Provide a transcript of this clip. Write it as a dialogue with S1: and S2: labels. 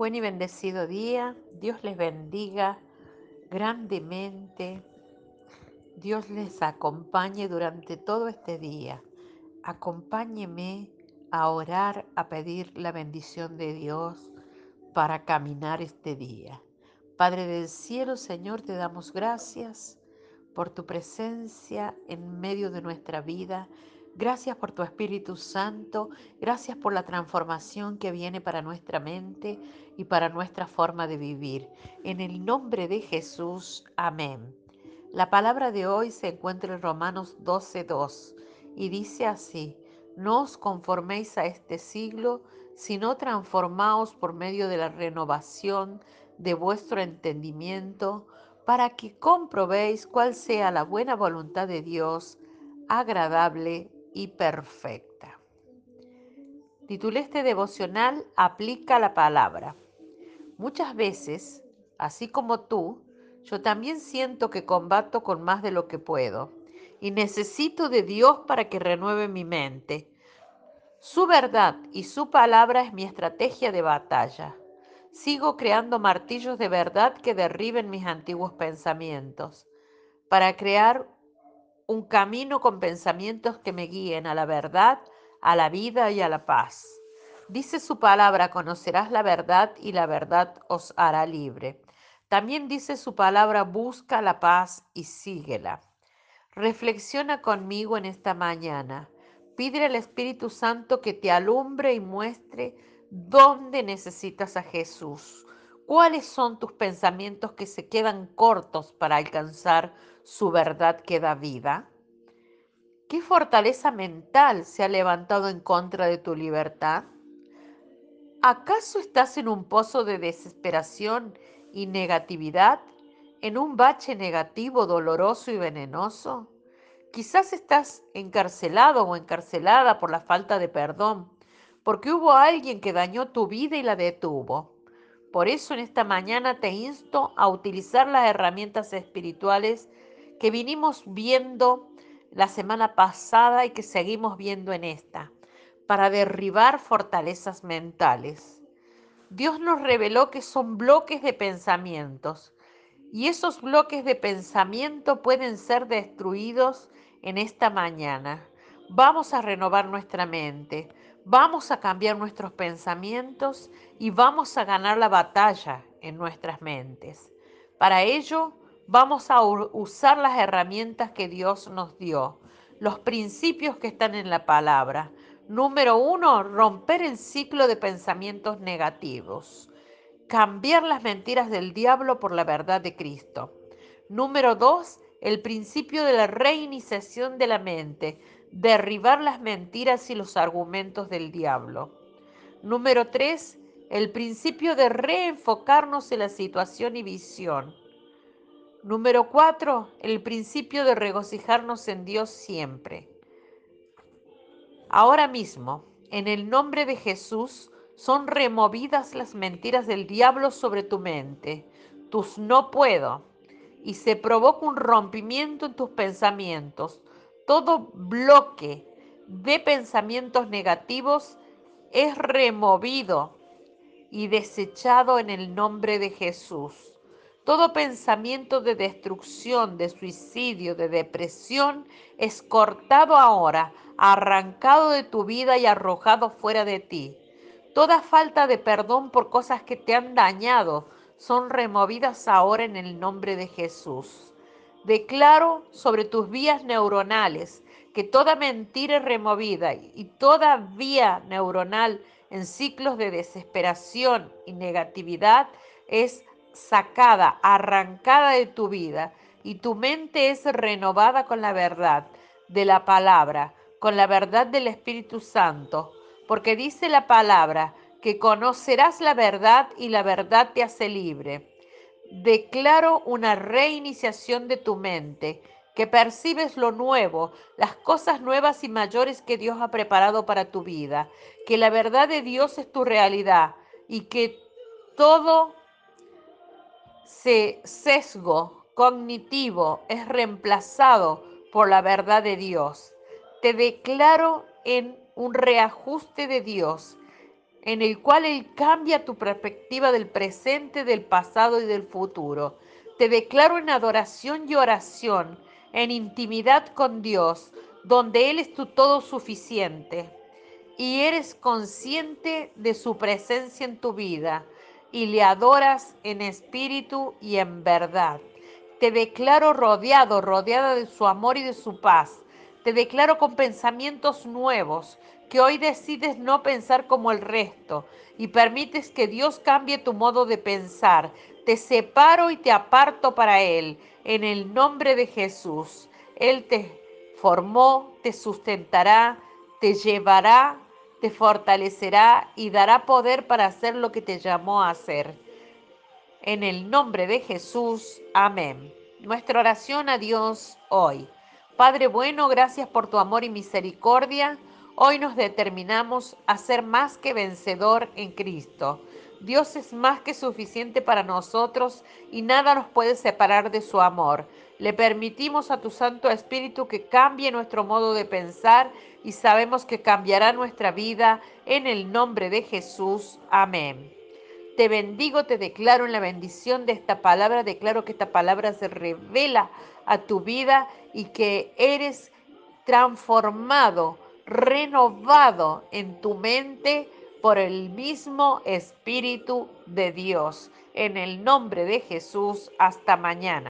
S1: Buen y bendecido día. Dios les bendiga grandemente. Dios les acompañe durante todo este día. Acompáñeme a orar, a pedir la bendición de Dios para caminar este día. Padre del cielo, Señor, te damos gracias por tu presencia en medio de nuestra vida. Gracias por tu Espíritu Santo, gracias por la transformación que viene para nuestra mente y para nuestra forma de vivir. En el nombre de Jesús, amén. La palabra de hoy se encuentra en Romanos 12.2 y dice así, no os conforméis a este siglo, sino transformaos por medio de la renovación de vuestro entendimiento, para que comprobéis cuál sea la buena voluntad de Dios, agradable y perfecta. Titulé este devocional Aplica la palabra. Muchas veces, así como tú, yo también siento que combato con más de lo que puedo y necesito de Dios para que renueve mi mente. Su verdad y su palabra es mi estrategia de batalla. Sigo creando martillos de verdad que derriben mis antiguos pensamientos para crear un camino con pensamientos que me guíen a la verdad, a la vida y a la paz. Dice su palabra, conocerás la verdad y la verdad os hará libre. También dice su palabra, busca la paz y síguela. Reflexiona conmigo en esta mañana. Pide al Espíritu Santo que te alumbre y muestre dónde necesitas a Jesús. ¿Cuáles son tus pensamientos que se quedan cortos para alcanzar su verdad que da vida? ¿Qué fortaleza mental se ha levantado en contra de tu libertad? ¿Acaso estás en un pozo de desesperación y negatividad? ¿En un bache negativo, doloroso y venenoso? Quizás estás encarcelado o encarcelada por la falta de perdón, porque hubo alguien que dañó tu vida y la detuvo. Por eso en esta mañana te insto a utilizar las herramientas espirituales que vinimos viendo la semana pasada y que seguimos viendo en esta, para derribar fortalezas mentales. Dios nos reveló que son bloques de pensamientos y esos bloques de pensamiento pueden ser destruidos en esta mañana. Vamos a renovar nuestra mente Vamos a cambiar nuestros pensamientos y vamos a ganar la batalla en nuestras mentes. Para ello, vamos a usar las herramientas que Dios nos dio, los principios que están en la palabra. Número uno, romper el ciclo de pensamientos negativos. Cambiar las mentiras del diablo por la verdad de Cristo. Número dos, el principio de la reiniciación de la mente derribar las mentiras y los argumentos del diablo. Número tres, el principio de reenfocarnos en la situación y visión. Número cuatro, el principio de regocijarnos en Dios siempre. Ahora mismo, en el nombre de Jesús, son removidas las mentiras del diablo sobre tu mente, tus no puedo, y se provoca un rompimiento en tus pensamientos, todo bloque de pensamientos negativos es removido y desechado en el nombre de Jesús. Todo pensamiento de destrucción, de suicidio, de depresión es cortado ahora, arrancado de tu vida y arrojado fuera de ti. Toda falta de perdón por cosas que te han dañado son removidas ahora en el nombre de Jesús. Declaro sobre tus vías neuronales que toda mentira removida y toda vía neuronal en ciclos de desesperación y negatividad es sacada, arrancada de tu vida y tu mente es renovada con la verdad de la palabra, con la verdad del Espíritu Santo, porque dice la palabra que conocerás la verdad y la verdad te hace libre. Declaro una reiniciación de tu mente, que percibes lo nuevo, las cosas nuevas y mayores que Dios ha preparado para tu vida, que la verdad de Dios es tu realidad y que todo sesgo cognitivo es reemplazado por la verdad de Dios. Te declaro en un reajuste de Dios en el cual Él cambia tu perspectiva del presente, del pasado y del futuro. Te declaro en adoración y oración, en intimidad con Dios, donde Él es tu todo suficiente y eres consciente de su presencia en tu vida y le adoras en espíritu y en verdad. Te declaro rodeado, rodeada de su amor y de su paz. Te declaro con pensamientos nuevos, que hoy decides no pensar como el resto y permites que Dios cambie tu modo de pensar. Te separo y te aparto para Él, en el nombre de Jesús. Él te formó, te sustentará, te llevará, te fortalecerá y dará poder para hacer lo que te llamó a hacer. En el nombre de Jesús, amén. Nuestra oración a Dios hoy. Padre bueno, gracias por tu amor y misericordia. Hoy nos determinamos a ser más que vencedor en Cristo. Dios es más que suficiente para nosotros y nada nos puede separar de su amor. Le permitimos a tu Santo Espíritu que cambie nuestro modo de pensar y sabemos que cambiará nuestra vida en el nombre de Jesús. Amén. Te bendigo, te declaro en la bendición de esta palabra, declaro que esta palabra se revela a tu vida y que eres transformado, renovado en tu mente por el mismo Espíritu de Dios. En el nombre de Jesús, hasta mañana.